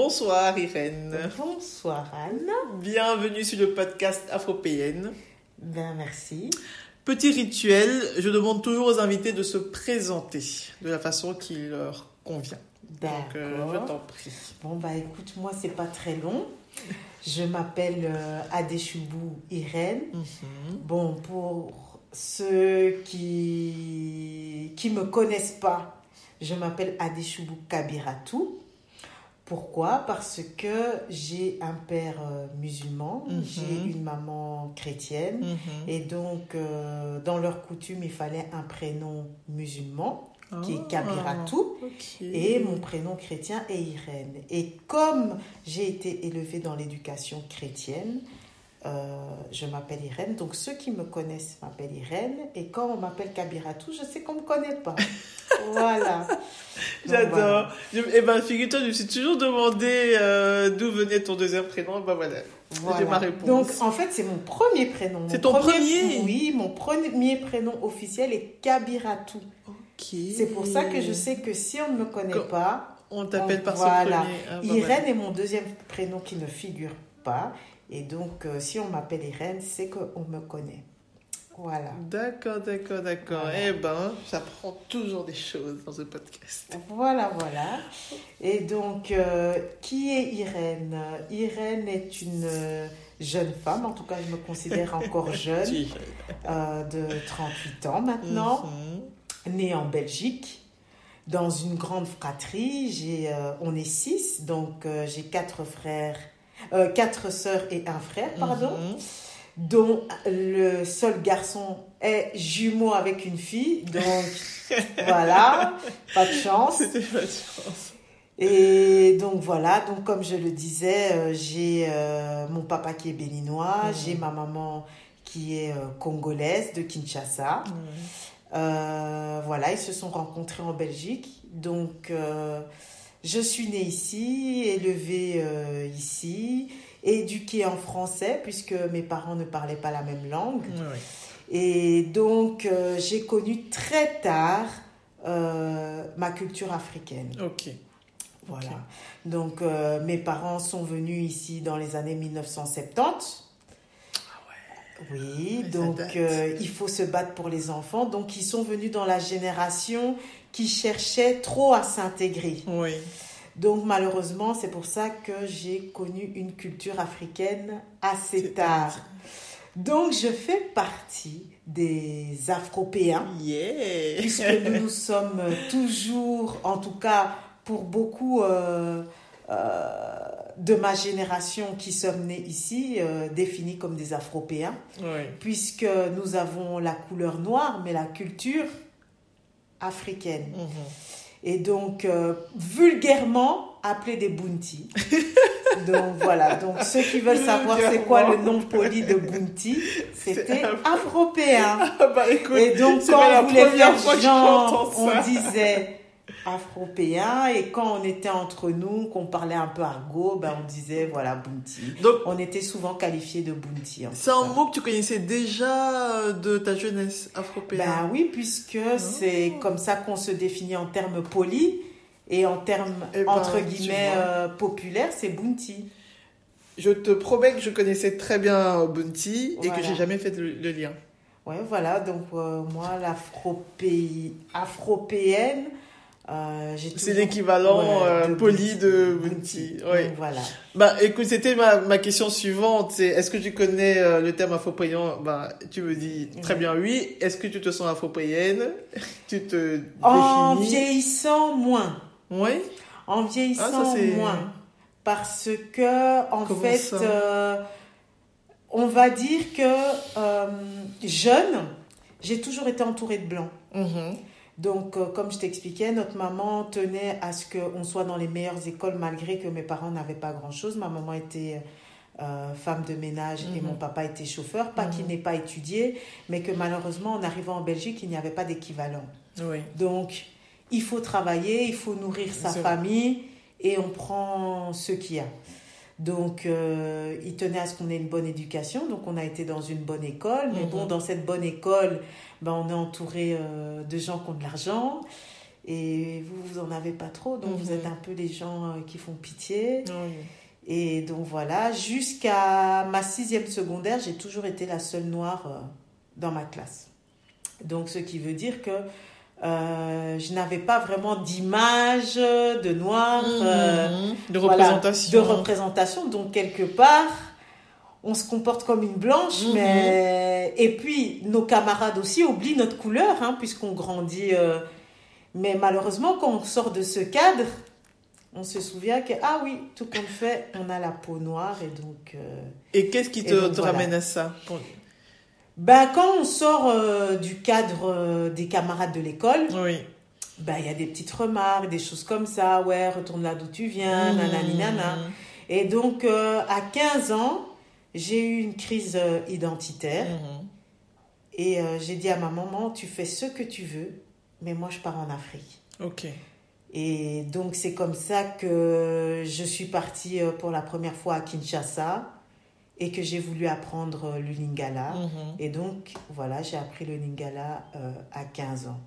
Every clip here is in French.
Bonsoir Irène. Bonsoir Anne. Bienvenue sur le podcast Afropéenne. Ben merci. Petit rituel, je demande toujours aux invités de se présenter de la façon qui leur convient. Donc euh, je t'en prie. Bon bah écoute, moi c'est pas très long. Je m'appelle euh, Adeshubu Irène. Mhm. Bon pour ceux qui qui me connaissent pas, je m'appelle Adeshubu Kabiratou. Pourquoi? Parce que j'ai un père euh, musulman, Mhm. j'ai une maman chrétienne, Mhm. et donc euh, dans leur coutume, il fallait un prénom musulman qui est Kabiratou. Ah, ok. Et mon prénom chrétien est Irène. Et comme j'ai été élevée dans l'éducation chrétienne, euh, je m'appelle Irène. Donc ceux qui me connaissent m'appellent Irène. Et quand on m'appelle Kabiratou, je sais qu'on ne me connaît pas. voilà. J'adore. voilà. Je- Eh ben, figure-toi, je me suis toujours demandé euh, d'où venait ton deuxième prénom. Ben voilà, Voilà. j'ai ma réponse. Donc en fait, c'est mon premier prénom. C'est ton premier Oui, mon premier prénom officiel est Kabiratou. ok. C'est pour ça que je sais que si on ne me connaît Quand- pas, On t'appelle par voilà. premier. Ah, ben Irène voilà. est mon deuxième prénom qui ne figure pas. Et donc, euh, si on m'appelle Irène, c'est qu'on me connaît. Voilà. D'accord, d'accord, d'accord. Voilà. Eh ben, j'apprends toujours des choses dans ce podcast. Voilà, voilà. Et donc, euh, qui est Irène? Irène est une euh, jeune femme, en tout cas, je me considère encore jeune, euh, de 38 ans maintenant, Mhm. née en Belgique. Dans une grande fratrie, j'ai, euh, on est six, donc j'ai quatre frères, euh, quatre sœurs et un frère, pardon. Mhm. dont le seul garçon est jumeau avec une fille. Donc voilà, pas de chance. C'était pas de chance. Et donc voilà, donc comme je le disais, euh, j'ai euh, mon papa qui est béninois, Mhm. j'ai ma maman qui est euh, congolaise de Kinshasa. Voilà, ils se sont rencontrés en Belgique. Donc, je suis née ici, élevée euh, ici, éduquée en français, puisque mes parents ne parlaient pas la même langue. Ouais. Et donc, euh, j'ai connu très tard euh, ma culture africaine. Ok. Voilà. Donc, mes parents sont venus ici dans les années 1970. Oui, donc euh, il faut se battre pour les enfants. Donc, ils sont venus dans la génération qui cherchait trop à s'intégrer. Oui. Donc, malheureusement, c'est pour ça que j'ai connu une culture africaine assez tard. Donc, je fais partie des Afropéens Yeah. puisque nous nous sommes toujours, en tout cas pour beaucoup euh, euh, de ma génération qui sommes nés ici, euh, définis comme des Afropéens, Oui. puisque nous avons la couleur noire, mais la culture africaine. Mhm. Et donc, euh, vulgairement, appelés des Bounty. donc voilà, donc ceux qui veulent savoir c'est quoi le nom poli de Bounty, c'était Afropéen. Ah bah écoute, Et donc, quand on voulait faire genre, on disait afropéen. Et quand on était entre nous, qu'on parlait un peu argot, ben on disait, voilà, Bounty. Donc, On était souvent qualifiés de Bounty. c'est un mot que tu connaissais déjà euh, de ta jeunesse afropéenne. Ben oui, puisque c'est comme ça qu'on se définit en termes polis. Et en termes, Eh ben, entre guillemets, euh, populaires, c'est Bounty. Je te promets que je connaissais très bien Bounty et que j'ai jamais fait le, le lien. Ouais, voilà, donc euh, moi, l'afropéi- afropéenne, Euh, c'est l'équivalent euh, poli de. Oui. Voilà. Bah, écoute, c'était ma, ma question suivante. C'est est-ce que tu connais euh, le terme afro-payen Bah, tu me dis très bien oui. Est-ce que tu te sens afro-payenne? Tu te En vieillissant moins. Oui. En vieillissant ah, moins, parce que en fait, on va dire que jeune, j'ai toujours été entourée de blancs. Mm-hmm. Donc, euh, comme je t'expliquais, notre maman tenait à ce qu'on soit dans les meilleures écoles malgré que mes parents n'avaient pas grand-chose. Ma maman était euh, femme de ménage et mon mhm. papa était chauffeur. Pas qu'il mhm. n'ait pas étudié, mais que malheureusement, en arrivant en Belgique, il n'y avait pas d'équivalent. Donc, il faut travailler, il faut nourrir sa famille et on prend ce qu'il y a. Donc, euh, il tenait à ce qu'on ait une bonne éducation. Donc, on a été dans une bonne école. Mais bon, mhm. dans cette bonne école, ben, on est entouré euh, de gens qui ont de l'argent. Et vous, vous en avez pas trop. Donc, vous mhm. êtes un peu les gens euh, qui font pitié. Et donc, voilà. Jusqu'à ma sixième secondaire, j'ai toujours été la seule noire dans ma classe. Donc, ce qui veut dire que euh, je n'avais pas vraiment d'image de noir, mhm. euh, de représentation. de représentation. Donc quelque part, on se comporte comme une blanche, mhm. mais et puis nos camarades aussi oublient notre couleur, hein, puisqu'on grandit. Euh, mais malheureusement, quand on sort de ce cadre, on se souvient que ah oui, tout compte fait, on a la peau noire et donc. et qu'est-ce qui te, ramène à ça ben, quand on sort euh, du cadre euh, des camarades de l'école, oui. ben, il y a des petites remarques, des choses comme ça. Ouais, retourne là d'où tu viens, mmh. nanani, nana. Et donc, euh, à 15 ans, j'ai eu une crise identitaire. Mmh. Et j'ai dit à ma maman, tu fais ce que tu veux, mais moi, je pars en Afrique. Ok. Et donc, c'est comme ça que je suis partie pour la première fois à Kinshasa et que j'ai voulu apprendre euh, le lingala. Mhm. Et donc, voilà, j'ai appris le lingala euh, à 15 ans.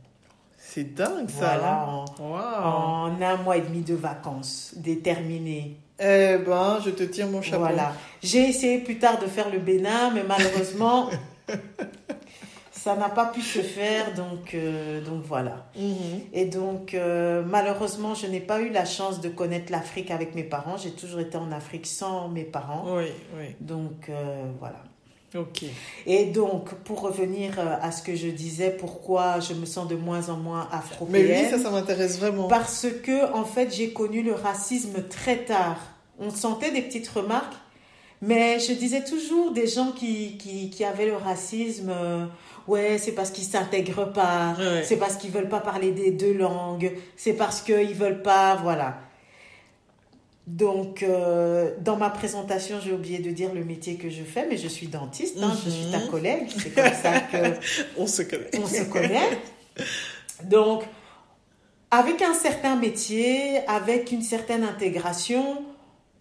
C'est dingue ça. Voilà, en, en, un mois et demi de vacances, déterminé. Eh ben, je te tire mon chapeau. Voilà. J'ai essayé plus tard de faire le Bénin, mais malheureusement, ça n'a pas pu se faire, donc, euh, donc voilà. Mhm. Et donc, euh, malheureusement, je n'ai pas eu la chance de connaître l'Afrique avec mes parents. J'ai toujours été en Afrique sans mes parents. Oui, oui. Donc, euh, voilà. Ok. Et donc, pour revenir à ce que je disais, pourquoi je me sens de moins en moins afro Mais oui, ça, ça m'intéresse vraiment. Parce que, en fait, j'ai connu le racisme très tard. On sentait des petites remarques, mais je disais toujours des gens qui, qui, qui avaient le racisme ouais, c'est parce qu'ils s'intègrent pas, c'est parce qu'ils veulent pas parler des deux langues, c'est parce qu'ils veulent pas, voilà. Donc, euh, dans ma présentation, j'ai oublié de dire le métier que je fais, mais je suis dentiste, hein, je suis ta mhm. collègue, c'est comme ça que on se connaît. On se connaît. Donc, avec un certain métier, avec une certaine intégration,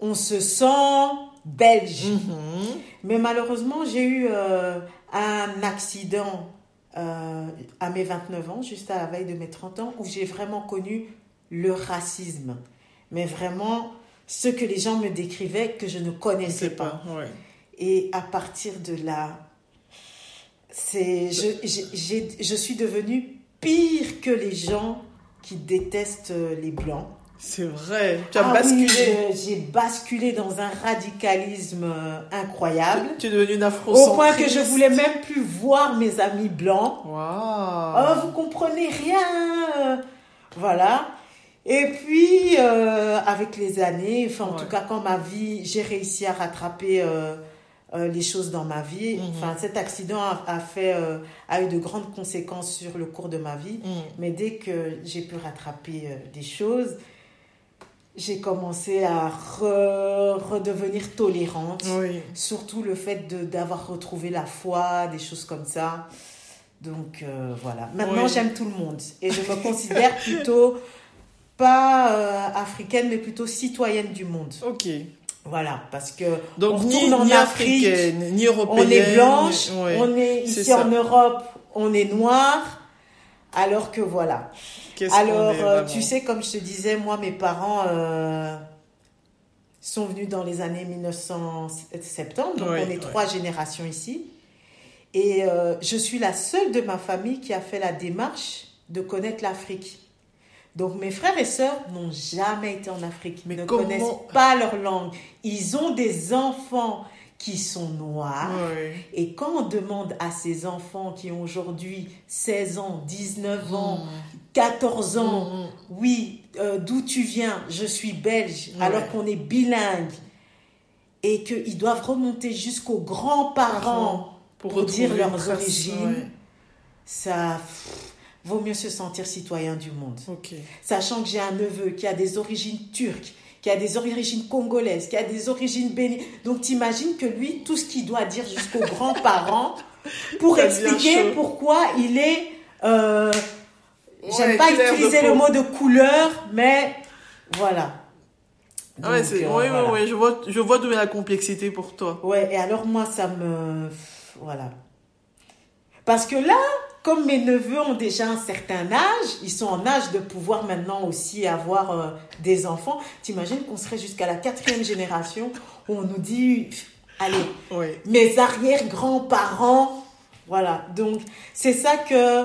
on se sent belge. Mhm. Mais malheureusement, j'ai eu euh, un accident euh, à mes 29 ans, juste à la veille de mes 30 ans, où j'ai vraiment connu le racisme. Mais vraiment, ce que les gens me décrivaient que je ne connaissais pas. Et à partir de là, c'est, je, je suis devenue pire que les gens qui détestent les blancs. C'est vrai, tu as ah basculé. j'ai basculé dans un radicalisme euh, incroyable. Tu, es devenue une afro Au point que je voulais même plus voir mes amis blancs. Wow. Oh, vous comprenez rien. Voilà. Et puis, euh, avec les années, enfin, en tout cas, quand ma vie, j'ai réussi à rattraper euh, les choses dans ma vie. Mhm. Enfin, cet accident a, fait, a eu de grandes conséquences sur le cours de ma vie. Mhm. Mais dès que j'ai pu rattraper des choses, j'ai commencé à redevenir tolérante. Surtout le fait d'avoir retrouvé la foi, des choses comme ça. Donc euh, voilà. Maintenant, j'aime tout le monde. Et je me considère plutôt pas euh, africaine, mais plutôt citoyenne du monde. Ok. Voilà, parce que Donc, on ni, en Afrique, ni européenne, on est blanche, on est ici en Europe, on est noir, alors que voilà. Alors, euh, tu sais, comme je te disais, moi, mes parents euh, sont venus dans les années 1970, donc on est trois générations ici. Et euh, je suis la seule de ma famille qui a fait la démarche de connaître l'Afrique. Donc mes frères et sœurs n'ont jamais été en Afrique, Mais ne comment- connaissent pas leur langue. Ils ont des enfants qui sont noirs. Et quand on demande à ces enfants qui ont aujourd'hui 16 ans, 19 ans, 14 ans, Mm, mm. oui, euh, d'où tu viens, je suis belge, alors qu'on est bilingue, et qu'ils doivent remonter jusqu'aux grands-parents pour dire leurs trace, origines. ouais. ça pff, vaut mieux se sentir citoyen du monde. Sachant que j'ai un neveu qui a des origines turques, qui a des origines congolaises, qui a des origines bénines. Donc t'imagines que lui, tout ce qu'il doit dire jusqu'aux grands-parents pour expliquer pourquoi il est... euh, J'aime Ouais, pas clair de utiliser le mot de couleur, mais voilà. Ouais, euh, ouais, voilà. ouais, je vois, je vois d'où vient la complexité pour toi. Ouais, et alors moi, ça me... Voilà. Parce que là, comme mes neveux ont déjà un certain âge, ils sont en âge de pouvoir maintenant aussi avoir euh, des enfants. T'imagines qu'on serait jusqu'à la quatrième génération où on nous dit, allez, mes arrière-grands-parents. Voilà, donc c'est ça que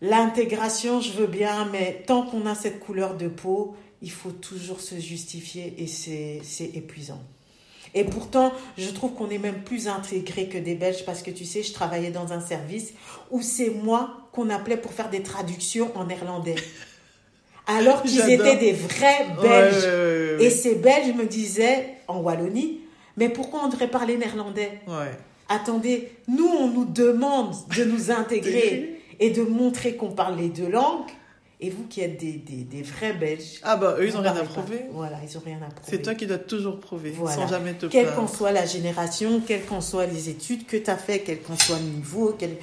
l'intégration, je veux bien, mais tant qu'on a cette couleur de peau, il faut toujours se justifier et c'est épuisant. Et pourtant, je trouve qu'on est même plus intégré que des Belges parce que tu sais, je travaillais dans un service où c'est moi qu'on appelait pour faire des traductions en néerlandais. Alors qu'ils étaient des vrais Belges. ouais, ouais, ouais. Et ces Belges me disaient, en Wallonie, mais pourquoi on devrait parler néerlandais? Ouais. Attendez, nous, on nous demande de nous intégrer et de montrer qu'on parle les deux langues. Et vous qui êtes des, des, des vrais Belges. Ah bah, eux, ils vous ont rien à pas. prouver. Voilà, ils ont rien à prouver. C'est toi qui dois toujours prouver, Voilà. sans jamais te Quelle qu'en soit la génération, quelles qu'en soient les études que tu as fait, quel qu'en soit le niveau, quel...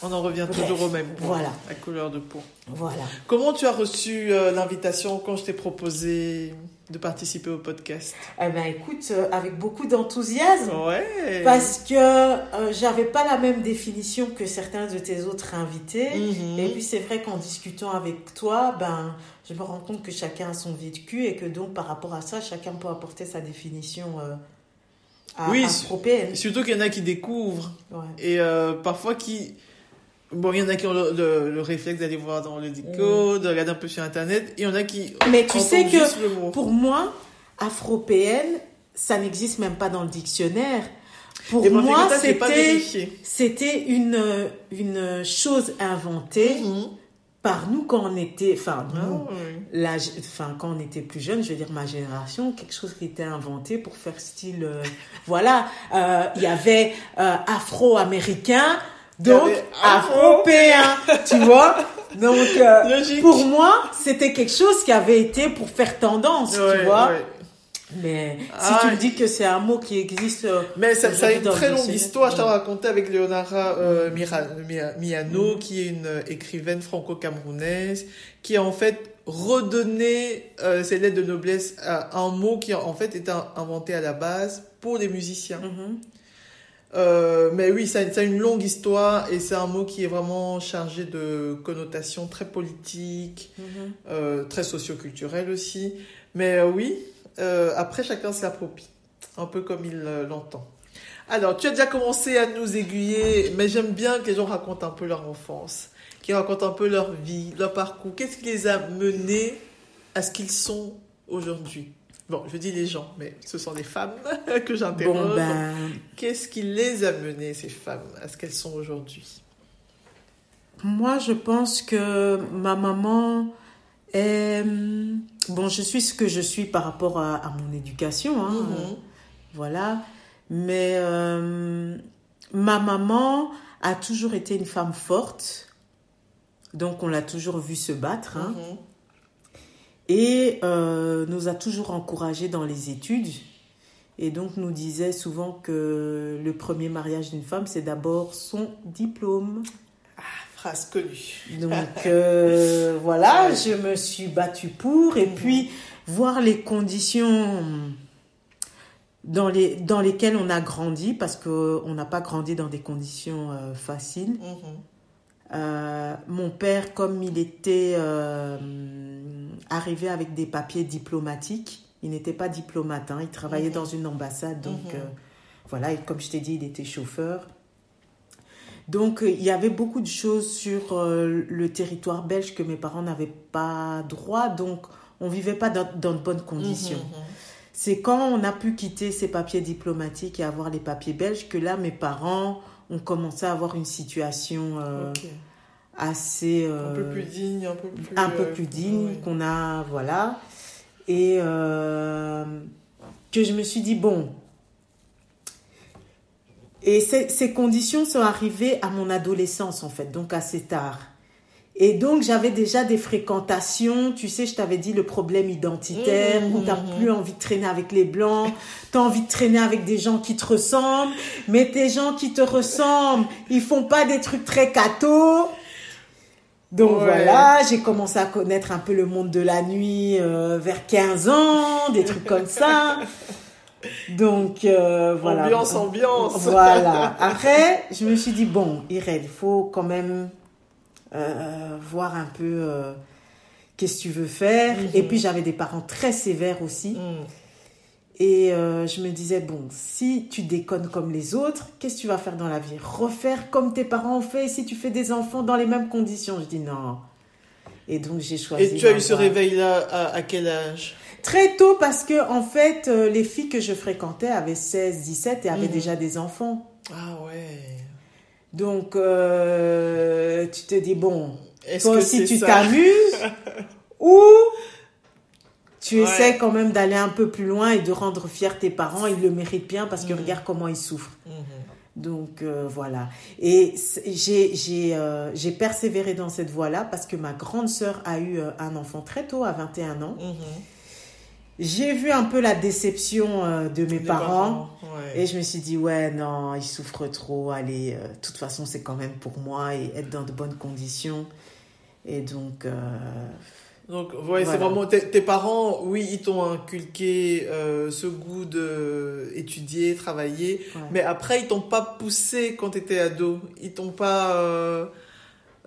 On en revient Bref, toujours au même point. voilà. La couleur de peau. Voilà. Comment tu as reçu euh, l'invitation quand je t'ai proposé? De participer au podcast? Eh ben écoute, euh, avec beaucoup d'enthousiasme. Ouais. Parce que euh, j'avais pas la même définition que certains de tes autres invités. Mhm. Et puis c'est vrai qu'en discutant avec toi, ben, je me rends compte que chacun a son vécu et que donc par rapport à ça, chacun peut apporter sa définition euh, à, Oui, afropéenne. Surtout qu'il y en a qui découvrent Ouais. et euh, parfois qui. Bon, il y en a qui ont le, le- le réflexe d'aller voir dans le déco, de regarder un peu sur internet, et il y en a qui. Mais tu sais que pour moi, afropéenne, ça n'existe même pas dans le dictionnaire. Pour Et moi, c'était une une chose inventée Mhm. par nous quand on était, enfin nous, Ah, ouais. la, enfin, quand on était plus jeune, je veux dire ma génération, quelque chose qui était inventé pour faire style, euh, voilà, euh, il y avait euh, afro-américain, donc afropéen, tu vois. Donc euh, pour moi, c'était quelque chose qui avait été pour faire tendance, Ouais, tu vois. ouais. Mais si Ah, tu me dis que c'est un mot qui existe, euh, Mais ça, ça a une très longue histoire. Je t'ai raconté avec Leonara euh, Miano, Mm. qui est une écrivaine franco-camerounaise, qui a en fait redonné euh, ses lettres de noblesse à un mot qui en fait était inventé à la base pour les musiciens. mhm. Euh, mais oui, ça, ça a une longue histoire et c'est un mot qui est vraiment chargé de connotations très politiques, Mhm. euh, très socioculturelles aussi. Mais euh, oui, euh, après chacun se l'approprie, un peu comme il euh, l'entend. Alors, tu as déjà commencé à nous aiguiller, mais j'aime bien que les gens racontent un peu leur enfance, qu'ils racontent un peu leur vie, leur parcours. Qu'est-ce qui les a menés à ce qu'ils sont aujourd'hui? Bon, je dis les gens, mais ce sont des femmes que j'interroge. Bon ben, Qu'est-ce qui les a menées, ces femmes, à ce qu'elles sont aujourd'hui? Moi, je pense que ma maman est... Bon, je suis ce que je suis par rapport à, à mon éducation, hein, Mhm. voilà. Mais euh, ma maman a toujours été une femme forte, donc on l'a toujours vue se battre, hein, Mhm. Et euh, nous a toujours encouragés dans les études. Et donc nous disait souvent que le premier mariage d'une femme, c'est d'abord son diplôme. Phrase connue. Donc euh, voilà, je me suis battue pour. Et Mhm. puis voir les conditions dans, les, dans lesquelles on a grandi, parce qu'on n'a pas grandi dans des conditions euh, faciles. Mhm. Euh, mon père, comme il était euh, arrivé avec des papiers diplomatiques, il n'était pas diplomate, hein, il travaillait dans une ambassade, donc Mhm. euh, voilà, et comme je t'ai dit, il était chauffeur. Donc, il y avait beaucoup de choses sur le territoire belge que mes parents n'avaient pas droit. Donc, on vivait pas dans, dans de bonnes conditions. Mhm, mhm. C'est quand on a pu quitter ces papiers diplomatiques et avoir les papiers belges que là, mes parents ont commencé à avoir une situation euh, assez... Un euh, peu plus digne, un peu plus. un peu euh, plus digne, ouais. qu'on a, voilà. Et euh, que je me suis dit, bon. Et ces, ces conditions sont arrivées à mon adolescence, en fait, donc assez tard. Et donc, j'avais déjà des fréquentations. Tu sais, je t'avais dit le problème identitaire, Mhm, où t'as mhm. plus envie de traîner avec les blancs, t'as envie de traîner avec des gens qui te ressemblent, mais tes gens qui te ressemblent, ils font pas des trucs très cathos. Donc Ouais. voilà, j'ai commencé à connaître un peu le monde de la nuit euh, vers 15 ans, des trucs comme ça. Donc euh, voilà. Ambiance, ambiance. Voilà. Après, je me suis dit, bon, Irène, il faut quand même voir un peu euh, qu'est-ce que tu veux faire. Mhm. Et puis j'avais des parents très sévères aussi. Mm. Et euh, je me disais, bon, si tu déconnes comme les autres, qu'est-ce que tu vas faire dans la vie? Refaire comme tes parents ont fait si tu fais des enfants dans les mêmes conditions Je dis non. Et donc j'ai choisi. Et tu as eu ce réveil-là à, à quel âge? Très tôt parce que, en fait, euh, les filles que je fréquentais avaient 16, 17 et avaient Mhm. déjà des enfants. Ah ouais. Donc euh, tu te dis, bon, toi que aussi tu t'amuses ou tu Ouais. essaies quand même d'aller un peu plus loin et de rendre fiers tes parents? Ils le méritent bien parce que Mhm. regarde comment ils souffrent. Mhm. Donc euh, voilà. Et j'ai euh, j'ai persévéré dans cette voie-là parce que ma grande sœur a eu un enfant très tôt, à 21 ans. Mhm. J'ai vu un peu la déception euh, de mes parents. ouais. Et je me suis dit, ouais, non, ils souffrent trop. Allez, euh, de toute façon, c'est quand même pour moi et être dans de bonnes conditions. Et donc, euh, Donc, ouais, c'est Voilà. vraiment tes, parents, oui, ils t'ont inculqué euh, ce goût de étudier, travailler, ouais. mais après, ils t'ont pas poussé quand t'étais ado. Ils t'ont pas,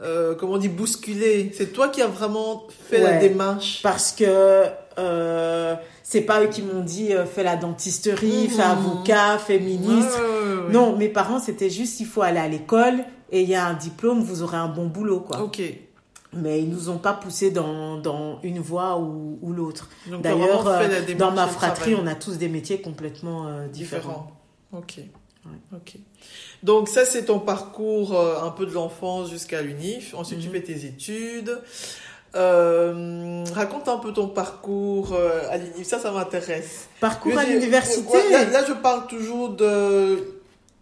euh, comment on dit, bousculé. C'est toi qui as vraiment fait la démarche. parce que euh, c'est pas eux qui m'ont dit, euh, fais la dentisterie, Mhm. fais avocat, fais ministre. Ouais, ouais. Non, mes parents, c'était juste, il faut aller à l'école et il y a un diplôme, vous aurez un bon boulot, quoi. Ok. Mais ils nous ont pas poussé dans, dans une voie ou, ou l'autre. D'ailleurs, euh, dans ma fratrie, on a tous des métiers complètement différents. Différent. Ok. Ok. Donc ça c'est ton parcours euh, un peu de l'enfance jusqu'à l'UNIF. Ensuite tu Mhm. fais tes études. Euh, raconte un peu ton parcours euh, à l'UNIF. Ça ça m'intéresse. Parcours à l'université. ouais, là, là, je parle toujours de.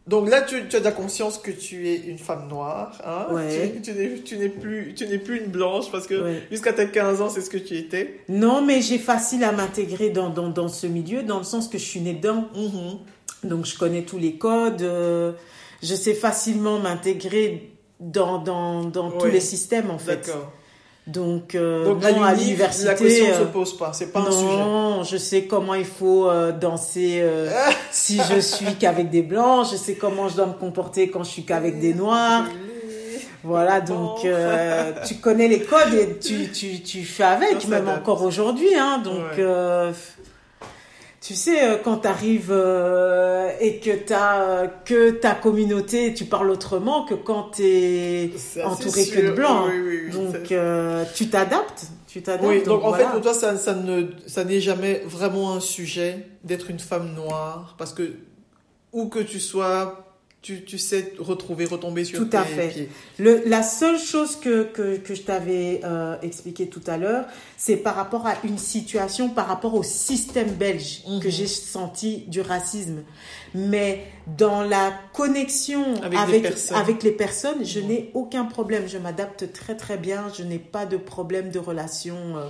Donc là, tu, tu as déjà conscience que tu es une femme noire. Hein Ouais. Tu, tu n'es- plus, tu n'es plus une blanche parce que Ouais. jusqu'à tes 15 ans, c'est ce que tu étais. Non, mais j'ai facile à m'intégrer dans, dans, dans ce milieu, dans le sens que je suis née dedans. Mhm. Donc, je connais tous les codes. euh, je sais facilement m'intégrer dans, dans, dans tous les systèmes, en fait. D'accord. Donc, euh, Donc non, à l'université. la question ne euh, se pose pas. C'est pas un sujet. non, je sais comment il faut euh, danser euh, si je suis qu'avec des blancs. Je sais comment je dois me comporter quand je suis qu'avec des noirs. Voilà, donc euh, tu connais les codes et tu, tu, tu fais avec, même encore aujourd'hui. Hein, donc, Ouais. euh, tu sais, euh, quand tu arrives et que tu as que ta communauté, tu parles autrement que quand tu es entouré que de blancs. Oui, oui, oui, Donc, euh, tu t'adaptes. Tu t'adaptes. Oui, donc, en fait, pour toi, ça, ça ne, ça n'est jamais vraiment un sujet d'être une femme noire, parce que où que tu sois, tu, tu sais retrouver, retomber sur Tout tes à fait. pieds. Le, la seule chose que, que, que je t'avais euh, expliqué tout à l'heure, c'est par rapport à une situation, par rapport au système belge, Mhm. que j'ai senti du racisme. Mais dans la connexion Avec avec, les personnes, je Mhm. n'ai aucun problème. Je m'adapte très très bien. Je n'ai pas de problème de relation. euh,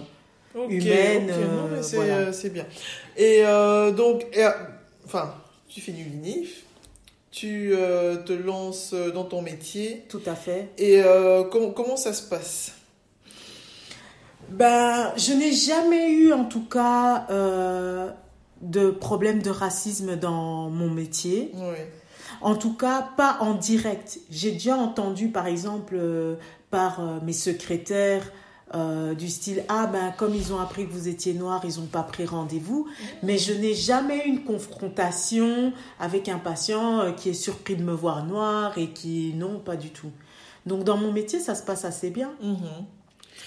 Ok, Humaine, ok, non, mais euh, c'est voilà. euh, c'est bien. Et euh, donc, enfin, tu finis l'UNIF, tu euh, te lances dans ton métier, tout à fait. et euh, comment, comment ça se passe? Ben, je n'ai jamais eu, en tout cas, euh, de problème de racisme dans mon métier. Oui. En tout cas, pas en direct. J'ai déjà entendu, par exemple, euh, par euh, mes secrétaires, euh, du style ah ben comme ils ont appris que vous étiez noir, ils n'ont pas pris rendez-vous. Mais je n'ai jamais eu une confrontation avec un patient euh, qui est surpris de me voir noir et qui non pas du tout. Donc dans mon métier ça se passe assez bien. Mhm.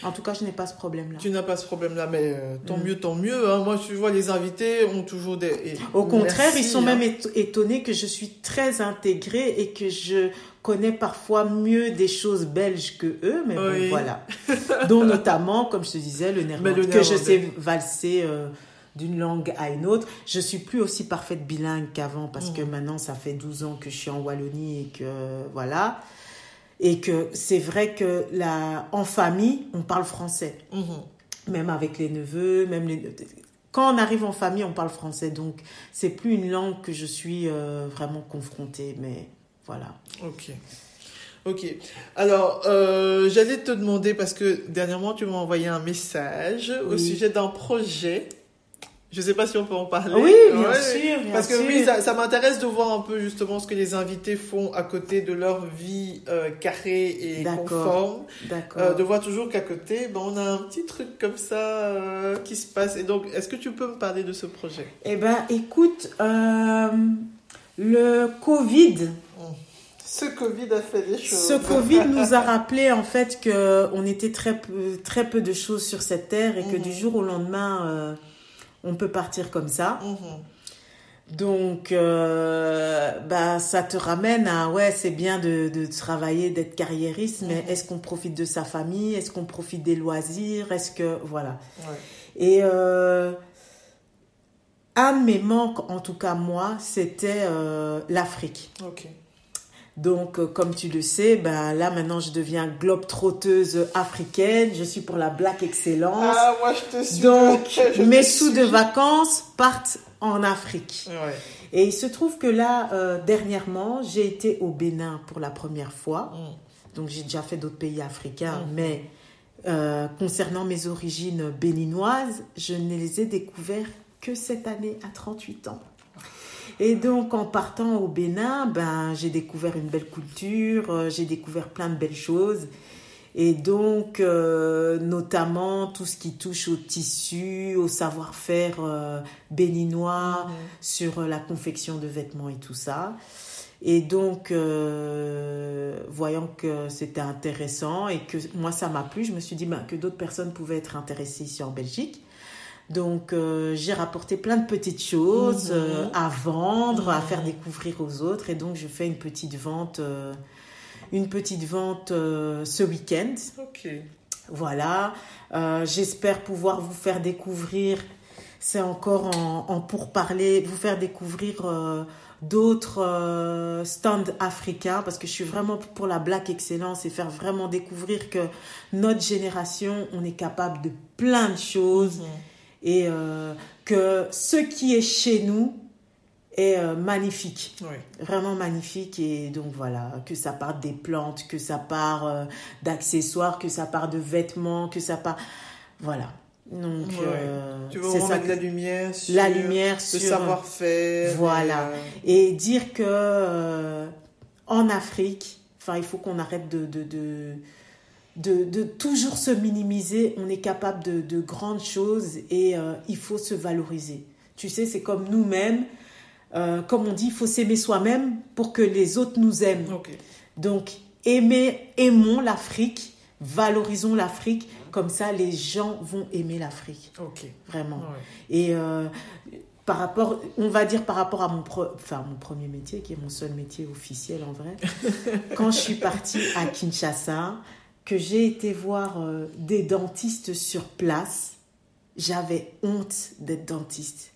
En tout cas, je n'ai pas ce problème-là. Tu n'as pas ce problème-là, mais euh, tant Mm. mieux, tant mieux. hein. Moi, tu vois, les invités ont toujours des. et- Au contraire, Merci, ils sont hein. même éto- étonnés que je suis très intégrée et que je connais parfois mieux des choses belges que eux, mais Oui. bon, voilà. Dont notamment, comme je te disais, le néerlandais, que je sais valser euh, d'une langue à une autre. Je suis plus aussi parfaite bilingue qu'avant parce que Mhm. maintenant, ça fait 12 ans que je suis en Wallonie et que, voilà. Et que c'est vrai que là, en famille, on parle français Mhm. même avec les neveux, même les... Quand on arrive en famille, on parle français, donc c'est plus une langue que je suis euh, vraiment confrontée, mais voilà. Ok. Ok. Alors, euh, j'allais te demander, parce que dernièrement, tu m'as envoyé un message au sujet d'un projet. Je sais pas si on peut en parler. Oui, bien Ouais. sûr, bien Parce que sûr. oui, ça, ça m'intéresse de voir un peu justement ce que les invités font à côté de leur vie euh, carrée et conforme. D'accord. Euh, de voir toujours qu'à côté, ben, on a un petit truc comme ça euh, qui se passe. Et donc, est-ce que tu peux me parler de ce projet? Eh ben, écoute, euh, le Covid, Ce Covid a fait des choses. ce Covid nous a rappelé en fait que on était très peu, très peu de choses sur cette terre et que Mhm. du jour au lendemain, on peut partir comme ça. Mhm. Donc, euh, bah, ça te ramène à, ouais, c'est bien de, de travailler, d'être carriériste, mais est-ce qu'on profite de sa famille? Est-ce qu'on profite des loisirs? Est-ce que, voilà. Ouais. Et euh, un de mes manques, en tout cas moi, c'était euh, l'Afrique. Donc, euh, comme tu le sais, ben là maintenant je deviens globe-trotteuse africaine. Je suis pour la Black Excellence. Ah, moi je te suis. Donc, Je mes sous de vacances partent en Afrique. Ouais. Et il se trouve que là, euh, dernièrement, j'ai été au Bénin pour la première fois. Mm. Donc, j'ai déjà fait d'autres pays africains, Mhm. mais euh, concernant mes origines béninoises, je ne les ai découvertes que cette année à 38 ans. Et donc, en partant au Bénin, ben, j'ai découvert une belle culture, euh, j'ai découvert plein de belles choses. Et donc, euh, notamment tout ce qui touche au tissu, au savoir-faire euh, béninois, Mhm. sur la confection de vêtements et tout ça. Et donc, euh, voyant que c'était intéressant et que moi ça m'a plu, je me suis dit ben, que d'autres personnes pouvaient être intéressées ici en Belgique. Donc, euh, j'ai rapporté plein de petites choses Mhm. euh, à vendre, à Mhm. faire découvrir aux autres. Et donc, je fais une petite vente, euh, une petite vente ce week-end. Ok. Voilà, j'espère pouvoir vous faire découvrir, c'est encore en, en pourparler, vous faire découvrir d'autres stands africains parce que je suis vraiment pour la Black Excellence et faire vraiment découvrir que notre génération, on est capable de plein de choses Mhm. Et euh, que ce qui est chez nous est euh, magnifique vraiment magnifique et donc voilà que ça part des plantes que ça part euh, d'accessoires que ça part de vêtements que ça part voilà donc Ouais. euh, Tu veux c'est vraiment ça mettre la lumière sur la lumière le sur savoir-faire. Voilà. et, euh, et dire que euh, en Afrique enfin il faut qu'on arrête de de, de de, de toujours se minimiser, on est capable de, de grandes choses et euh, il faut se valoriser. Tu sais, c'est comme nous-mêmes, euh, comme on dit, il faut s'aimer soi-même pour que les autres nous aiment. Donc, aimer, aimons l'Afrique, valorisons l'Afrique, comme ça les gens vont aimer l'Afrique, vraiment. Ouais. Et euh, par rapport, on va dire par rapport à mon, pro- enfin, mon premier métier, qui est mon seul métier officiel en vrai, quand je suis partie à Kinshasa, que j'ai été voir euh, des dentistes sur place, j'avais honte d'être dentiste.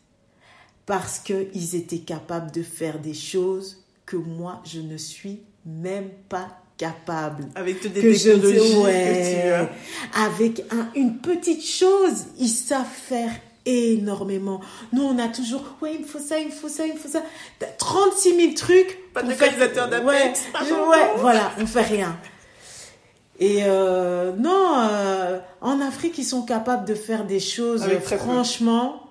Parce qu'ils étaient capables de faire des choses que moi, je ne suis même pas capable Avec toutes les que je technologies que tu avec un- une petite chose, ils savent faire énormément. Nous, on a toujours, ouais, il me faut ça, il me faut ça, il me faut ça. T'as 36 000 trucs. Pas de localisateur d'Apex, Ouais, ouais, voilà, on fait rien. Et euh, non, euh, en Afrique, ils sont capables de faire des choses Avec franchement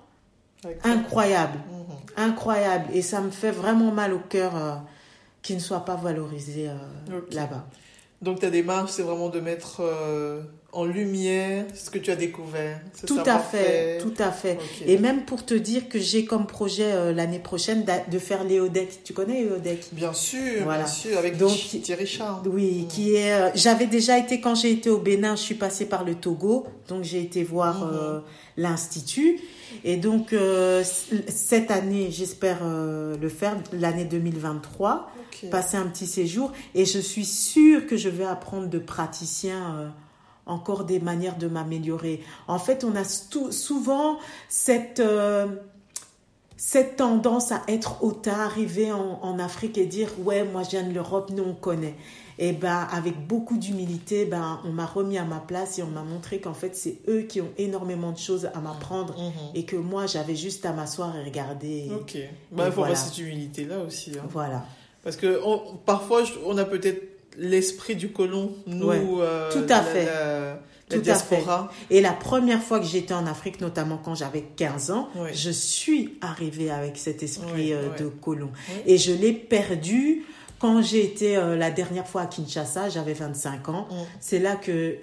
incroyables, Mhm. incroyables. Et ça me fait vraiment mal au cœur euh, qu'ils ne soient pas valorisés là-bas. Donc ta démarche, c'est vraiment de mettre en lumière ce que tu as découvert. Tout à fait, tout à fait. Et même pour te dire que j'ai comme projet euh, l'année prochaine de faire l'EODEC. Tu connais l'EODEC Bien sûr, Voilà. bien sûr, avec Donc, Thi- Thierry Charles. Oui, Mm. qui est. euh, J'avais déjà été quand j'ai été au Bénin, je suis passée par le Togo, donc j'ai été voir Mhm. euh, l'institut. Et donc euh, cette année, j'espère euh, le faire, l'année 2023, Ok. passer un petit séjour. Et je suis sûre que je vais apprendre de praticiens. Encore des manières de m'améliorer. En fait, on a souvent cette euh, cette tendance à être autant arrivé en, en Afrique et dire ouais moi je viens de l'Europe nous on connaît et ben avec beaucoup d'humilité ben on m'a remis à ma place et on m'a montré qu'en fait c'est eux qui ont énormément de choses à m'apprendre Mhm. et que moi j'avais juste à m'asseoir et regarder Ok. Bah, il faut voilà. avoir cette humilité-là aussi. hein. voilà Parce que on- parfois, on a peut-être l'esprit du colon, nous, Ouais. euh, Tout à la- fait. La, la Tout à diaspora. et la première fois que j'étais en Afrique notamment quand j'avais 15 ans Ouais. je suis arrivée avec cet esprit Ouais, euh, de colon et je l'ai perdu quand j'ai été euh, la dernière fois à Kinshasa j'avais 25 ans c'est là que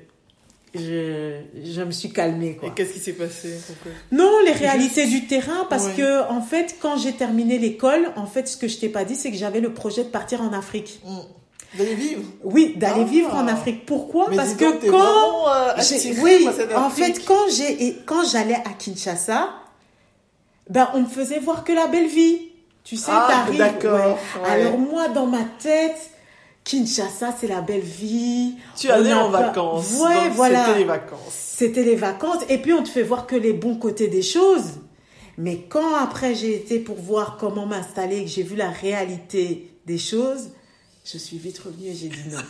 je, je me suis calmée. Et Quoi. qu'est-ce qui s'est passé Pourquoi Non, les réalités du terrain, parce Ouais. que en fait, quand j'ai terminé l'école, en fait, ce que je t'ai pas dit, c'est que j'avais le projet de partir en Afrique. Mm. D'aller vivre Oui, d'aller Ah. vivre en Afrique. Pourquoi Mais Parce donc, que quand euh, attirée oui, en fait, quand j'ai quand j'allais à Kinshasa, ben on me faisait voir que la belle vie. Tu sais, Ah, t'arrives. d'accord, ouais. Alors moi, dans ma tête. Kinshasa, c'est la belle vie. Tu allais en vacances. Ouais, donc voilà. C'était les vacances. C'était les vacances. Et puis, on te fait voir que les bons côtés des choses. Mais quand après j'ai été pour voir comment m'installer et que j'ai vu la réalité des choses, je suis vite revenue et j'ai dit non.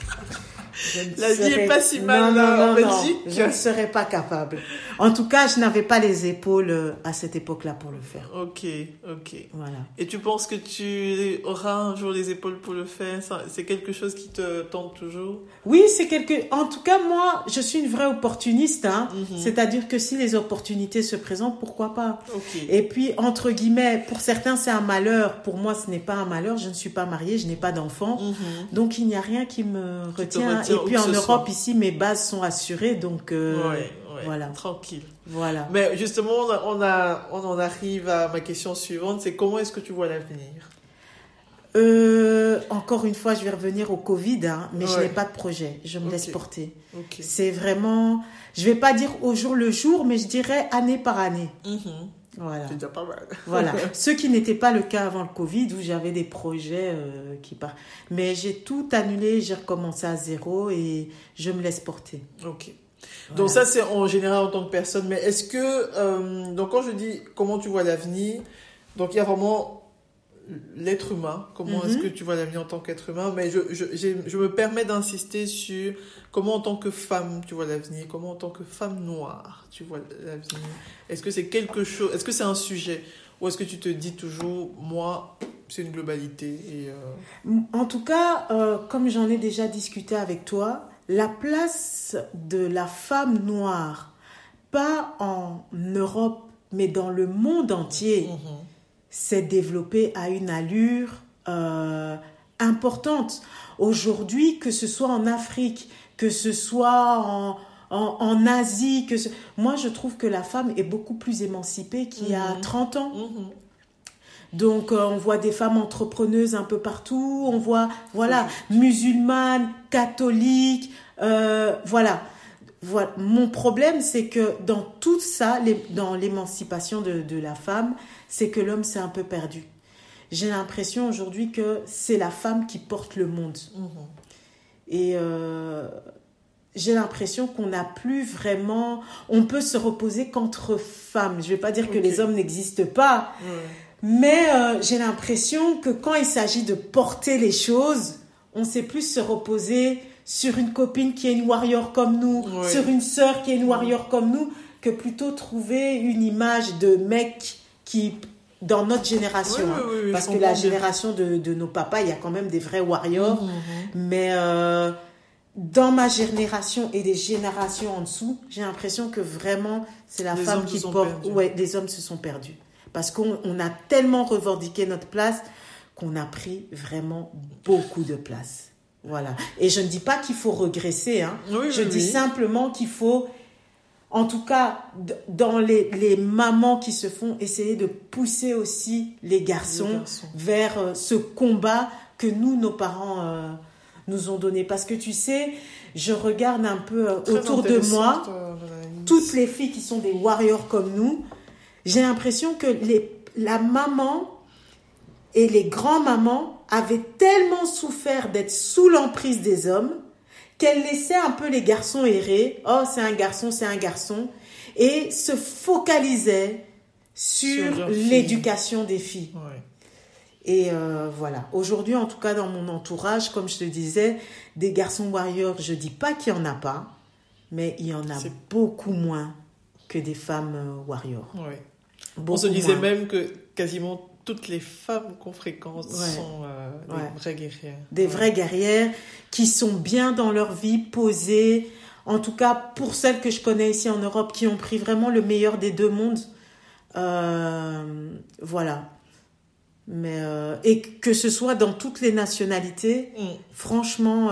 La vie est pas si mal, Non, non, en non, Belgique. Je ne serais pas capable. En tout cas, je n'avais pas les épaules euh, à cette époque-là pour le faire. Ok, ok. Voilà. Et tu penses que tu auras un jour les épaules pour le faire? C'est quelque chose qui te tente toujours? Oui, c'est quelque. En tout cas, moi, je suis une vraie opportuniste. Hein. Mhm. C'est-à-dire que si les opportunités se présentent, pourquoi pas? Ok. Et puis, entre guillemets, pour certains, c'est un malheur. Pour moi, ce n'est pas un malheur. Je ne suis pas mariée, je n'ai pas d'enfant. Mhm. Donc, il n'y a rien qui me retient. Et puis, en Europe, soit. ici, mes bases sont assurées. Donc, euh, ouais, ouais. voilà. Tranquille. voilà. Mais justement, on, a- on, en arrive à ma question suivante, c'est comment est-ce que tu vois l'avenir? Euh, encore une fois, je vais revenir au Covid, hein, mais je n'ai pas de projet. Je me laisse porter. C'est vraiment, je vais pas dire au jour le jour, mais je dirais année par année. Mhm. Voilà. C'est déjà pas mal. Voilà. Ce qui n'était pas le cas avant le Covid où j'avais des projets euh, qui partent. Mais j'ai tout annulé, j'ai recommencé à zéro et je me laisse porter. Ok. Voilà. Donc ça, c'est en général en tant que personne. Mais est-ce que, euh, donc quand je dis comment tu vois l'avenir, donc il y a vraiment l'être humain. Comment Mhm. est-ce que tu vois l'avenir en tant qu'être humain Mais je, je, je me permets d'insister sur comment en tant que femme tu vois l'avenir, comment en tant que femme noire tu vois l'avenir. Est-ce que c'est quelque chose, est-ce que c'est un sujet ou est-ce que tu te dis toujours, moi, c'est une globalité et euh, En tout cas, euh, comme j'en ai déjà discuté avec toi, la place de la femme noire, pas en Europe, mais dans le monde entier, mhm. S'est développée à une allure euh, importante. Aujourd'hui, que ce soit en Afrique, que ce soit en, en, en Asie, que ce... moi je trouve que la femme est beaucoup plus émancipée qu'il y a Mhm. 30 ans. Mhm. Donc euh, on voit des femmes entrepreneuses un peu partout, on voit voilà musulmanes, catholiques, euh, voilà. Voilà. Mon problème, c'est que dans tout ça, les- dans l'émancipation de, de la femme, c'est que l'homme s'est un peu perdu. J'ai l'impression aujourd'hui que c'est la femme qui porte le monde. Mhm. Et euh, j'ai l'impression qu'on n'a plus vraiment... On peut se reposer qu'entre femmes. Je ne vais pas dire que les hommes n'existent pas, mais euh, j'ai l'impression que quand il s'agit de porter les choses, on sait plus se reposer sur une copine qui est une warrior comme nous, sur une sœur qui est une warrior comme nous, que plutôt trouver une image de mec qui, dans notre génération, Oui, oui, oui, oui, parce que la génération de, de nos papas, il y a quand même des vrais warriors, Mhm. mais euh, dans ma génération et des générations en dessous, j'ai l'impression que vraiment c'est la Les femme qui porte. Ouais, les hommes se sont perdus parce qu'on on a tellement revendiqué notre place qu'on a pris vraiment beaucoup de place. Voilà. Et je ne dis pas qu'il faut regresser. Hein. Je dis simplement qu'il faut, en tout cas, dans les, les mamans qui se font, essayer de pousser aussi les garçons, Les garçons. vers euh, ce combat que nous, nos parents, euh, nous ont donné. Parce que tu sais, je regarde un peu euh, autour de moi toutes les filles qui sont des warriors comme nous, j'ai l'impression que les, la maman et les grands-mamans avaient tellement souffert d'être sous l'emprise des hommes qu'elles laissaient un peu les garçons errer. Oh, c'est un garçon, c'est un garçon. Et se focalisaient sur, l'éducation des filles. Ouais. Et euh, voilà. Aujourd'hui, en tout cas, dans mon entourage, comme je te disais, des garçons warriors, je dis pas qu'il y en a pas, mais il y en a beaucoup moins que des femmes euh, warriors. Ouais. On se disait moins. même que quasiment toutes les femmes qu'on fréquente Ouais. sont euh, des Ouais. vraies guerrières. Des Ouais. vraies guerrières qui sont bien dans leur vie, posées. En tout cas, pour celles que je connais ici en Europe, qui ont pris vraiment le meilleur des deux mondes. Euh, voilà. Mais, euh, et que ce soit dans toutes les nationalités, Mm. franchement,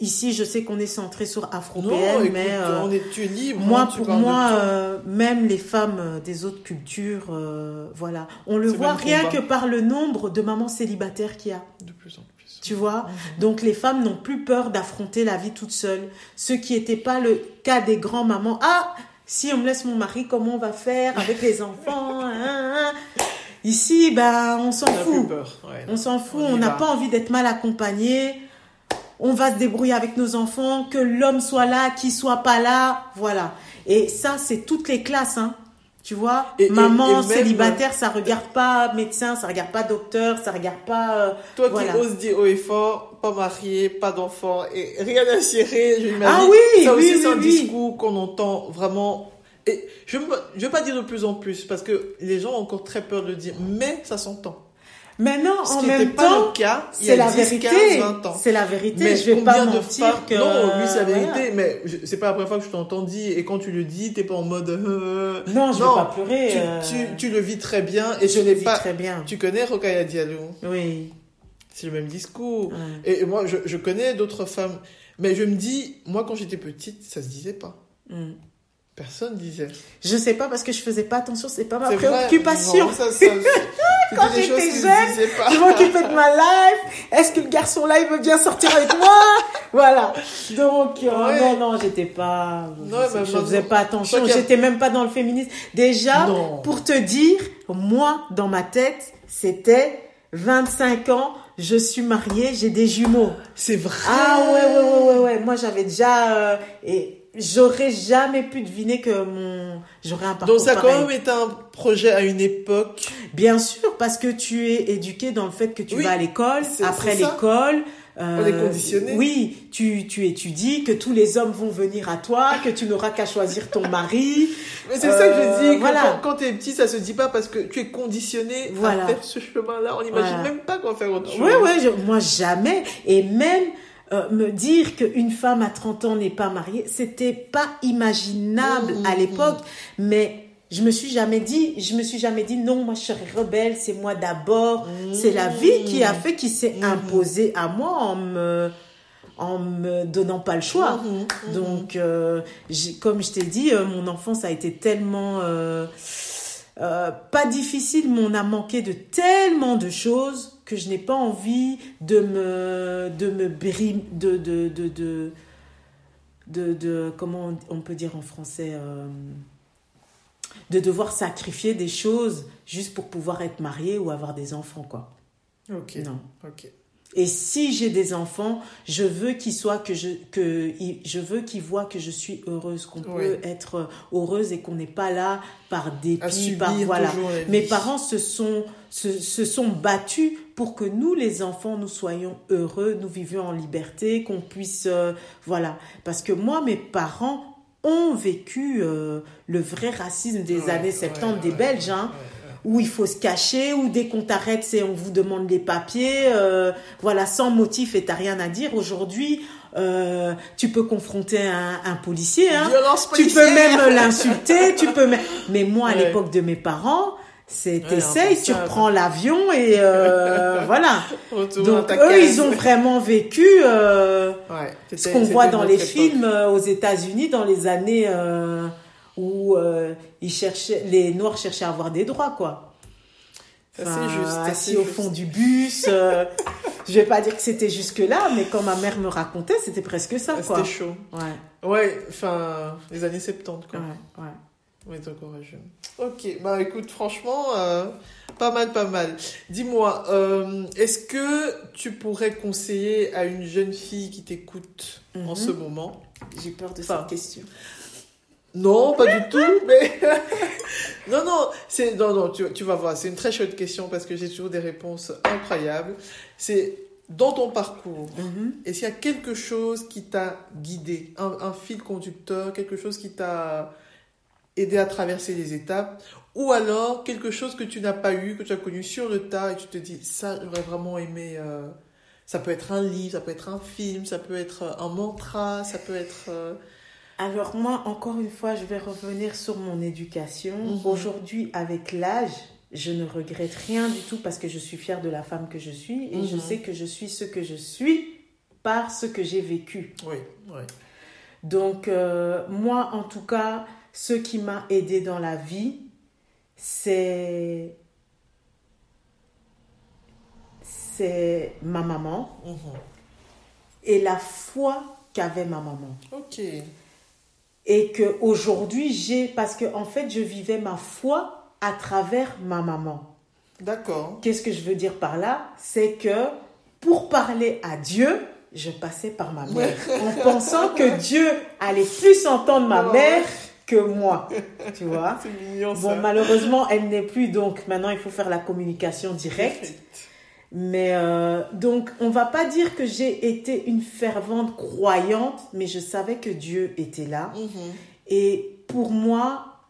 ici, je sais qu'on est centré sur Non, afro-péenne, écoute, mais euh, on est tu es libre. moi, hein, tu pour parles de moi, euh, même les femmes euh, des autres cultures, euh, voilà, on le voit rien combat. que par le nombre de mamans célibataires qu'il y a. de plus en plus. Tu vois Mhm. Donc les femmes n'ont plus peur d'affronter la vie toute seule. Ce qui n'était pas le cas des grands-mamans. Ah, si on me laisse mon mari, comment on va faire avec les enfants hein, hein. Ici, ben, on s'en fout. peur. ouais. On s'en fout, On n'a pas envie d'être mal accompagné. On va se débrouiller avec nos enfants, que l'homme soit là, qu'il soit pas là, voilà. Et ça, c'est toutes les classes, hein. Tu vois, Et- maman et célibataire, ça regarde pas médecin, ça regarde pas docteur, ça regarde pas. euh, Toi Voilà. qui oses dire haut et fort, pas marié, pas d'enfant et rien à cirer, je. Ah oui, ça oui, aussi oui, c'est un discours qu'on entend vraiment. Et je ne veux pas dire de plus en plus parce que les gens ont encore très peur de le dire, mais ça s'entend. Maintenant, Ce en même temps, c'est la 10, vérité. 15, 20 ans. C'est la vérité. Mais je vais pas mentir que. Non, oui, c'est la vérité, mais je- c'est pas la première fois que je t'entends dire. Et quand tu le dis, t'es pas en mode. euh, Non, je Non, vais pas pleurer. tu, euh, tu, tu le vis très bien et je n'es vis pas. très bien. Tu connais Rokaya Diallo? Oui. C'est le même discours. Ouais. Et moi, je, je connais d'autres femmes. Mais je me dis, moi, quand j'étais petite, ça se disait pas. Mm. Personne disait. Je sais pas parce que je faisais pas attention, c'est pas ma vrai. préoccupation. Non, ça, ça, Quand j'étais jeune. Je m'occupais de ma life. Est-ce que le garçon là, il veut bien sortir avec moi? Voilà. Donc, euh, non, non, j'étais pas. Non, je maintenant- faisais pas attention. J'étais même pas dans le féminisme. Déjà, Non. pour te dire, moi, dans ma tête, c'était 25 ans, je suis mariée, j'ai des jumeaux. C'est vrai. Ah ouais, ouais, ouais, ouais, ouais. Moi, j'avais déjà. euh, et j'aurais jamais pu deviner que mon. J'aurais un parcours Donc ça quand même été un projet à une époque. Bien sûr, parce que tu es éduqué dans le fait que tu Oui, vas à l'école, après l'école. euh, On est conditionné. Oui, tu, tu étudies, que tous les hommes vont venir à toi, que tu n'auras qu'à choisir ton mari. Mais c'est ça que je Euh, dis. que voilà. Quand, quand t'es petit, ça se dit pas parce que tu es conditionné Voilà. à faire ce chemin-là. On n'imagine Voilà. même pas qu'on va faire autre chose. Ouais, ouais, je- moi jamais. Et même euh, me dire qu'une femme à 30 ans n'est pas mariée, c'était pas imaginable Mmh, à mmh, l'époque. Mais je me suis jamais dit, je me suis jamais dit non, moi je serai rebelle, c'est moi d'abord. Mmh. C'est la vie qui a fait, qui s'est Mmh. imposée à moi en me, en me donnant pas le choix. Mhm, mhm. Donc, euh, comme je t'ai dit, euh, mon enfance a été tellement pas difficile, mais on a manqué de tellement de choses que je n'ai pas envie de me de me brim- de de de de, comment on on peut dire en français euh, de devoir sacrifier des choses juste pour pouvoir être marié ou avoir des enfants quoi. Ok. Non. Ok. Et si j'ai des enfants, je veux qu'ils soient que je que je veux qu'ils voient que je suis heureuse, qu'on Oui. peut être heureuse et qu'on n'est pas là par dépit, par voilà. Mes parents se sont se, se sont battus pour que nous les enfants nous soyons heureux, nous vivions en liberté, qu'on puisse euh, voilà. Parce que moi mes parents ont vécu euh, le vrai racisme des Ouais, années ouais, 70 des ouais, Belges hein. Où il faut se cacher, où dès qu'on t'arrête, c'est on vous demande les papiers, euh, voilà, sans motif et t'as rien à dire. Aujourd'hui, euh, tu peux confronter un, un policier, hein. Tu peux même l'insulter, tu peux même... Mais moi, à Ouais. l'époque de mes parents, c'est t'essayes, tu reprends l'avion et euh, voilà. Donc eux, ils ont vraiment vécu euh, ce qu'on voit dans les films euh, aux États-Unis dans les années où ils cherchaient, les Noirs cherchaient à avoir des droits, quoi. c'est juste. Assis au fond du bus. je vais pas dire que c'était jusque là, mais quand ma mère me racontait, c'était presque ça, quoi. C'était chaud. Ouais. Ouais, enfin, les années 70, quoi. Ouais, ouais. Oui, courageux. Ok, bah écoute, franchement, euh, pas mal, pas mal. Dis-moi, euh, est-ce que tu pourrais conseiller à une jeune fille qui t'écoute en ce mhm. moment? J'ai peur de cette question. Non, pas du tout, mais non, non, c'est non, non, tu, tu vas voir, c'est une très chouette question parce que j'ai toujours des réponses incroyables. C'est dans ton parcours, mhm. est-ce qu'il y a quelque chose qui t'a guidé, un, un, fil conducteur, quelque chose qui t'a aider à traverser les étapes, ou alors quelque chose que tu n'as pas eu, que tu as connu sur le tas et tu te dis, ça, j'aurais vraiment aimé. Euh, ça peut être un livre, ça peut être un film, ça peut être un mantra, ça peut être. Euh, alors, moi, encore une fois, je vais revenir sur mon éducation. Mhm. Aujourd'hui, avec l'âge, je ne regrette rien du tout parce que je suis fière de la femme que je suis et je mhm. sais que je suis ce que je suis par ce que j'ai vécu. Oui, oui. Donc, euh, moi, en tout cas, ce qui m'a aidé dans la vie, c'est c'est ma maman mhm. et la foi qu'avait ma maman. Ok. Et que aujourd'hui j'ai parce que en fait je vivais ma foi à travers ma maman. D'accord. Qu'est-ce que je veux dire par là? C'est que pour parler à Dieu, je passais par ma mère en pensant que Dieu allait plus entendre ma mère que moi, tu vois? C'est mignon ça. Bon, malheureusement, elle n'est plus, donc maintenant il faut faire la communication directe. Mais euh, donc, on va pas dire que j'ai été une fervente croyante, mais je savais que Dieu était là. Mhm. Et pour moi,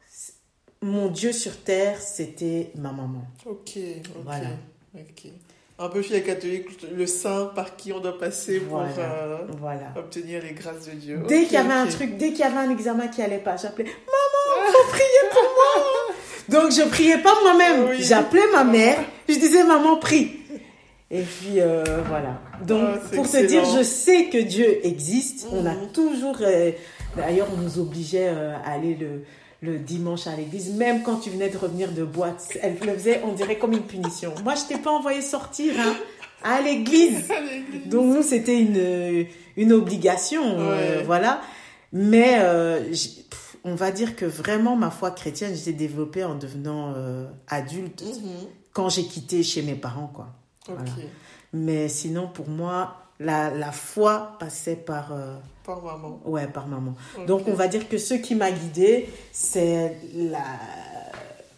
mon Dieu sur terre, c'était ma maman. Ok, Voilà. Ok un peu chez les catholiques, le saint par qui on doit passer pour euh, obtenir les grâces de Dieu. Dès qu'il y avait un truc, dès qu'il y avait un examen qui allait pas, j'appelais Maman, faut prier pour moi. Donc je priais pas moi-même, j'appelais ma mère, je disais Maman, prie. Et puis euh, voilà. Donc ah, pour te dire, je sais que Dieu existe. On a mhm. toujours. Euh, d'ailleurs, on nous obligeait à aller le le dimanche à l'église, même quand tu venais de revenir de boîte. Elle le faisait, on dirait, comme une punition. Moi, je t'ai pas envoyé sortir hein, à l'église. Donc, nous, c'était une, une obligation. Euh, voilà. Mais euh, on va dire que vraiment, ma foi chrétienne, j'ai développée en devenant euh, adulte mhm. quand j'ai quitté chez mes parents. quoi. Mais sinon, pour moi, la, la foi passait par... Par maman. Ouais, par maman. Donc, on va dire que ce qui m'a guidée, c'est la,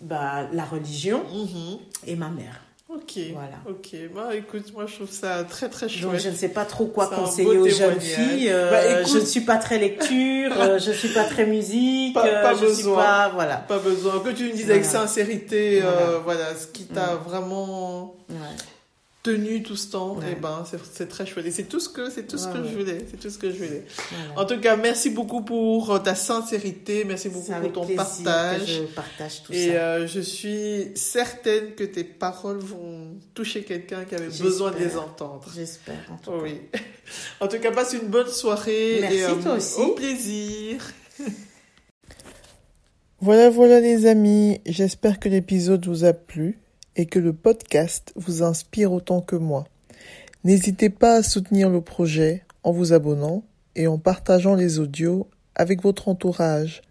bah, la religion mhm. et ma mère. Ok. Voilà. Ok. Bah, écoute, moi, je trouve ça très, très chouette. Donc, je ne sais pas trop quoi conseiller aux jeunes filles. Euh, bah, je ne suis pas très lecture, euh, je ne suis pas très musique. Pas, euh, je besoin. Suis pas, voilà. Pas besoin. Que tu me dises avec sincérité, voilà. ce qui t'a mm. vraiment tenu tout ce temps, et eh ben c'est très chouette. Et c'est tout ce que c'est tout ce que je voulais, c'est tout ce que je voulais. En tout cas, merci beaucoup pour euh, ta sincérité, merci beaucoup pour ton partage. je partage tout et euh, je suis certaine que tes paroles vont toucher quelqu'un qui avait besoin de les entendre. J'espère. En tout oui. en tout cas, passe une bonne soirée merci et euh, toi aussi. au plaisir. voilà, voilà les amis. J'espère que l'épisode vous a plu et que le podcast vous inspire autant que moi. N'hésitez pas à soutenir le projet en vous abonnant et en partageant les audios avec votre entourage.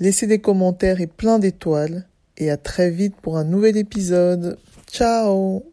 Laissez des commentaires et plein d'étoiles et à très vite pour un nouvel épisode. Ciao